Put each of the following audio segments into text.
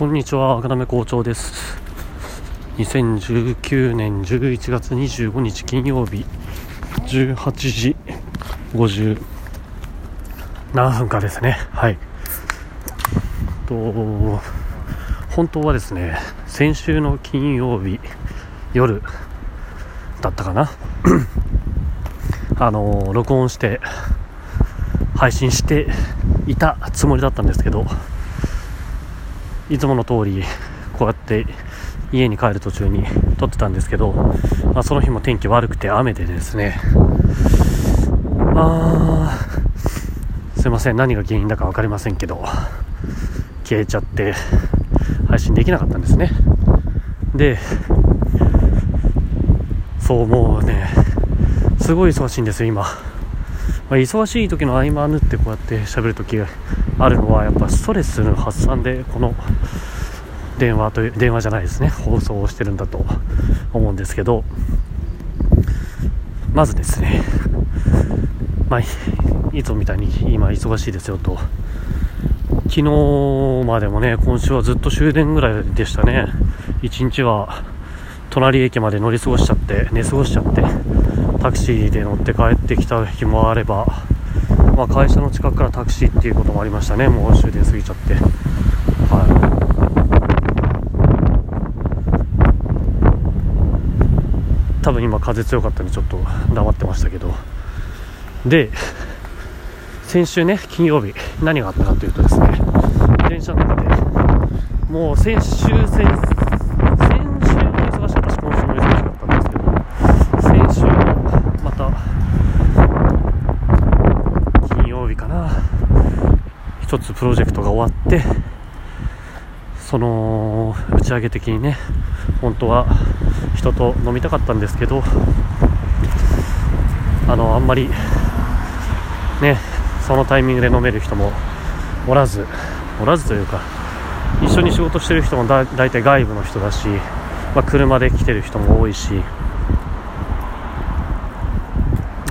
こんにちは、赤目校長です。2019年11月25日金曜日、18時50何分かですね。はい。と、本当はですね、先週の金曜日夜だったかな。あの、録音して配信していたつもりだったんですけど、いつもの通りこうやって家に帰る途中に撮ってたんですけど、まあ、その日も天気悪くて雨でですねあーすいません何が原因だか分かりませんけど消えちゃって配信できなかったんですね。でそうもうねすごい忙しいんですよ今、まあ、忙しい時の合間縫ってこうやって喋る時あるのはやっぱストレスの発散でこの電話という電話じゃないですね。放送をしてるんだと思うんですけど。まずですね。まあ、いつもみたいに今忙しいですよと。昨日までもね今週はずっと終電ぐらいでしたね。1日は隣駅まで乗り過ごしちゃって寝過ごしちゃってタクシーで乗って帰ってきた日もあればまあ、会社の近くからタクシーっていうこともありましたね、もう終電過ぎちゃって。はい、多分今風強かったんでちょっと黙ってましたけど。で先週ね金曜日何があったかというとですね電車の中でもう先週先一つプロジェクトが終わってその打ち上げ的にね本当は人と飲みたかったんですけどあのあんまりねそのタイミングで飲める人もおらずおらずというか一緒に仕事してる人もだ大体外部の人だし、まあ、車で来てる人も多いし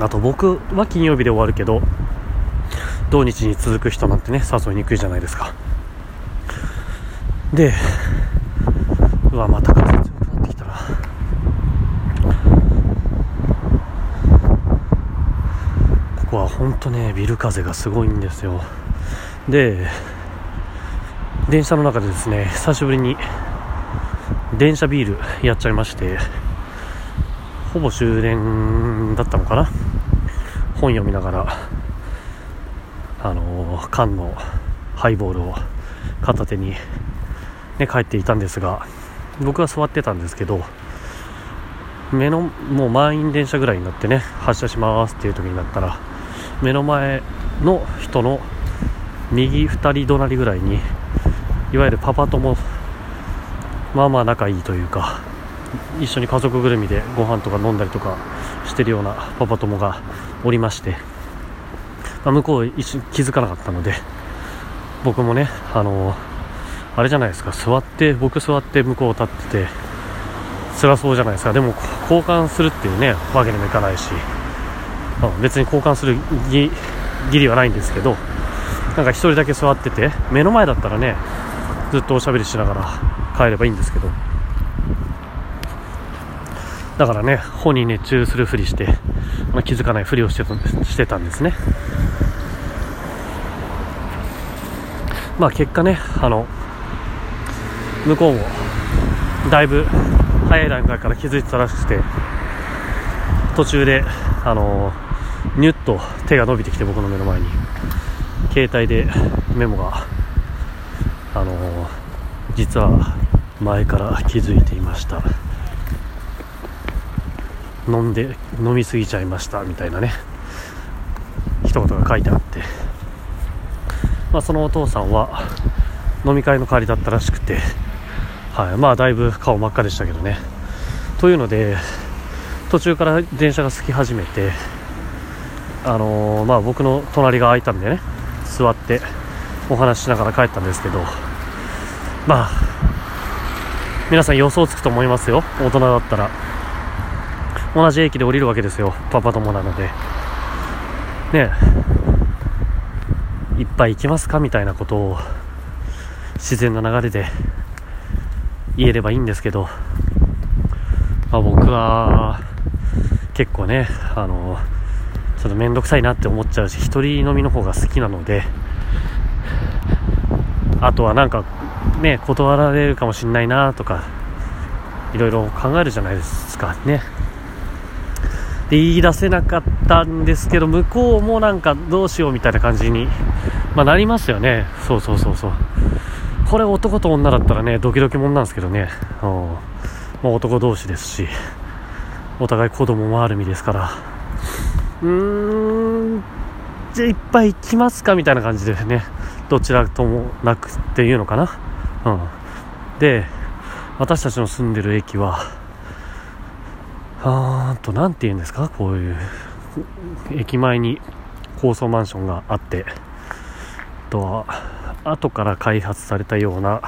あと僕は金曜日で終わるけど土日に続く人なんてね誘いにくいじゃないですか。でうわまた風強くなってきたな。ここは本当ねビル風がすごいんですよ。で電車の中でですね久しぶりに電車ビールやっちゃいましてほぼ終電だったのかな。本読みながら。缶のハイボールを片手に、ね、帰っていたんですが僕は座ってたんですけど目のもう満員電車ぐらいになってね発車しますっていう時になったら目の前の人の右2人隣ぐらいにいわゆるパパ友まあまあ仲いいというか一緒に家族ぐるみでご飯とか飲んだりとかしてるようなパパ友がおりましてまあ、向こう一瞬気づかなかったので僕もねあのあれじゃないですか座って僕座って向こう立ってて辛そうじゃないですか。でも交換するっていうねわけにもいかないし、まあ、別に交換する義理はないんですけどなんか1人だけ座ってて目の前だったらねずっとおしゃべりしながら帰ればいいんですけど。だからね本に熱中するふりして、まあ、気づかないふりをしてたしてたんですね。まあ結果ねあの向こうもだいぶ早い段階から気づいてたらしくて途中であのニュッと手が伸びてきて僕の目の前に。携帯でメモがあの実は前から気づいていました。飲んで飲みすぎちゃいましたみたいなね。一言が書いてあって。まあ、そのお父さんは飲み会の代わりだったらしくて、はい、まあだいぶ顔真っ赤でしたけどね。というので途中から電車が空き始めてあのー、まあ僕の隣が空いたんでね座ってお話ししながら帰ったんですけどまあ皆さん予想つくと思いますよ。大人だったら。同じ駅で降りるわけですよ。パパ友なので。ねいっぱい行きますかみたいなことを自然な流れで言えればいいんですけど、まあ、僕は結構ねあのちょっと面倒くさいなって思っちゃうし一人飲みの方が好きなので。あとはなんかね断られるかもしんないなとかいろいろ考えるじゃないですか。ね。で言い出せなかったんですけど向こうもなんかどうしようみたいな感じに、まあ、なりますよね。そうそうそうそう。これ男と女だったらねドキドキもんなんですけどね、う。まあ、男同士ですしお互い子供もある身ですから。うーん。じゃあいっぱい来ますかみたいな感じでねどちらともなくっていうのかな。うん。で私たちの住んでる駅はあーと何て言うんですか？こういう駅前に高層マンションがあってあとは後から開発されたような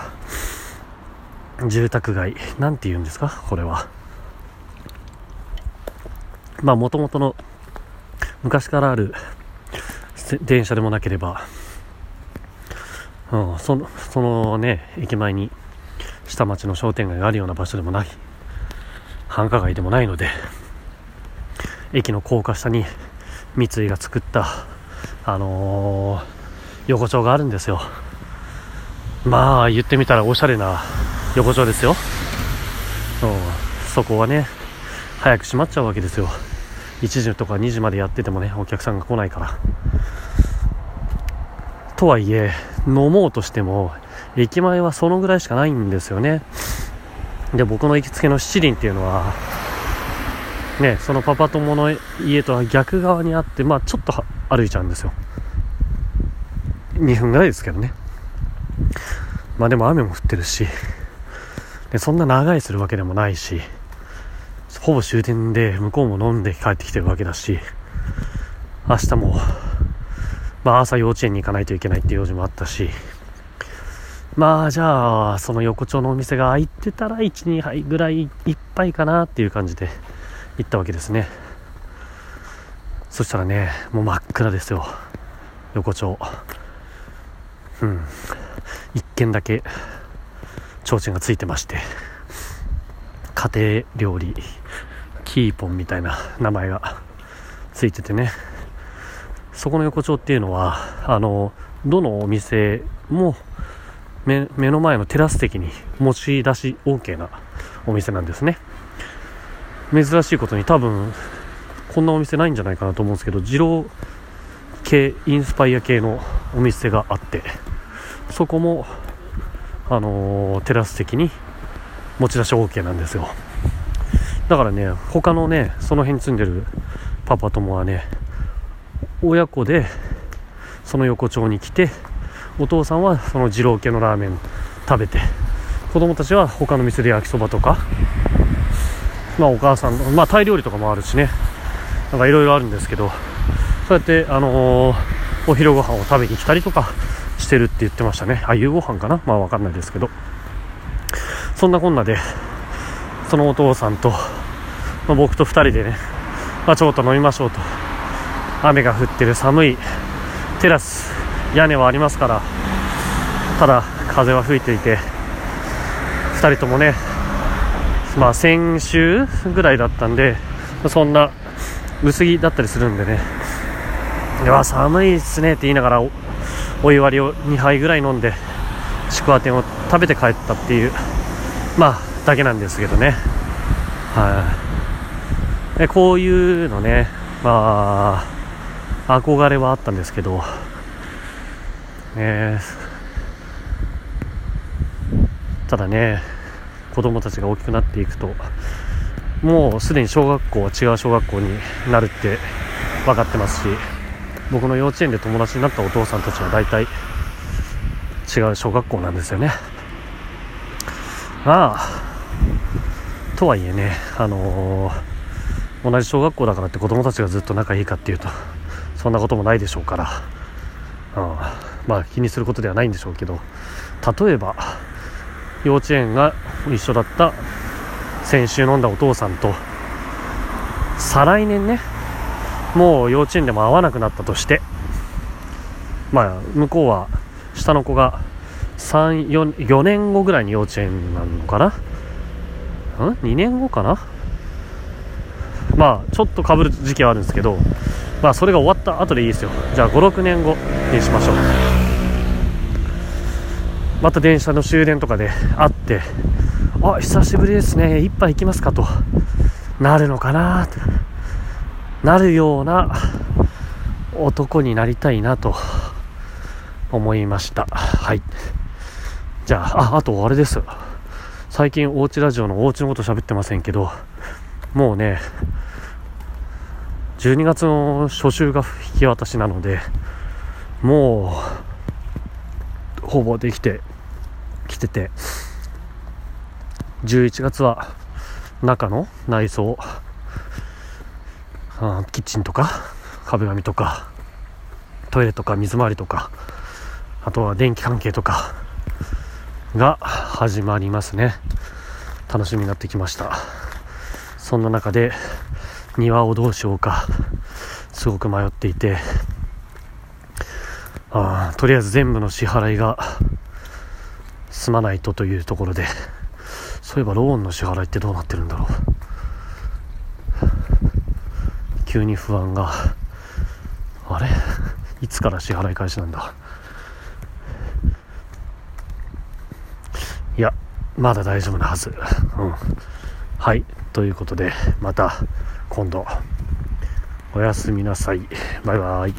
住宅街。なんて言うんですか？これは。まあもともとの昔からある電車でもなければ、うん、そのそのね駅前に下町の商店街があるような場所でもない。繁華街でもないので駅の高架下に三井が作ったあのー、横丁があるんですよ。まあ言ってみたらおしゃれな横丁ですよ、そこはね早く閉まっちゃうわけですよ。1時とか2時までやっててもねお客さんが来ないから。とはいえ飲もうとしても駅前はそのぐらいしかないんですよね。で僕の行きつけの七輪っていうのはねそのパパ友の家とは逆側にあってまあちょっと歩いちゃうんですよ。2分ぐらいですけどね。まあでも雨も降ってるしでそんな長いするわけでもないしほぼ終点で向こうも飲んで帰ってきてるわけだし明日も、まあ、朝幼稚園に行かないといけないっていう用事もあったしまあじゃあその横丁のお店が開いてたら12杯ぐらいいっぱいかなっていう感じで行ったわけですね。そしたらねもう真っ暗ですよ。横丁。うん。1軒だけ提灯がついてまして。家庭料理。キーポンみたいな名前がついててね。そこの横丁っていうのはあのどのお店も目の前のテラス席に持ち出し OK なお店なんですね。珍しいことに多分こんなお店ないんじゃないかなと思うんですけど二郎系インスパイア系のお店があってそこもあのー、テラス席に持ち出し OK なんですよ。だからね他のねその辺に住んでるパパ友はね親子でその横丁に来てお父さんはその二郎系のラーメン食べて子供たちは他の店で焼きそばとかまあお母さんまあタイ料理とかもあるしね。なんかいろいろあるんですけどそうやってあのー、お昼ご飯を食べに来たりとかしてるって言ってましたね。あ夕ご飯かな？まあわかんないですけど。そんなこんなでそのお父さんと、まあ、僕と2人でね、まあ、ちょっと飲みましょうと。雨が降ってる寒いテラス屋根はありますからただ風は吹いていて2人ともねまあ先週ぐらいだったんでそんな薄着だったりするんでね。いや寒いっすねって言いながらお湯割りを2杯ぐらい飲んでちくわ天を食べて帰ったっていうまあだけなんですけどね。はい。こういうのねまあ憧れはあったんですけどね。ただね子供たちが大きくなっていくともうすでに小学校は違う小学校になるって分かってますし僕の幼稚園で友達になったお父さんたちは大体違う小学校なんですよね。まあとはいえねあのー、同じ小学校だからって子供たちがずっと仲いいかっていうとそんなこともないでしょうから、うん、まあ気にすることではないんでしょうけど例えば幼稚園が一緒だった先週飲んだお父さんと再来年ねもう幼稚園でも会わなくなったとしてまあ向こうは下の子が3 4, 4年後ぐらいに幼稚園なのかな？ん？2年後かな？まあちょっとかぶる時期はあるんですけどまあそれが終わった後でいいですよ。じゃあ56年後にしましょう。また電車の終電とかで会ってあ久しぶりですね。一杯行きますかと。なるのかな。なるような男になりたいなと。思いました。はい。じゃあああとあれです。最近おうちラジオのおうちのこと喋ってませんけどもうね12月の初週が引き渡しなのでもうほぼできてきてて。11月は中の内装。キッチンとか壁紙とかトイレとか水回りとかあとは電気関係とかが始まりますね。楽しみになってきました。そんな中で庭をどうしようかすごく迷っていて。あとりあえず全部の支払いが済まないとというところで そういえばローンの支払いってどうなってるんだろう。急に不安が。あれ？いつから支払い開始なんだ？いやまだ大丈夫なはず。うん。はい。ということでまた今度。おやすみなさい。バイバイ。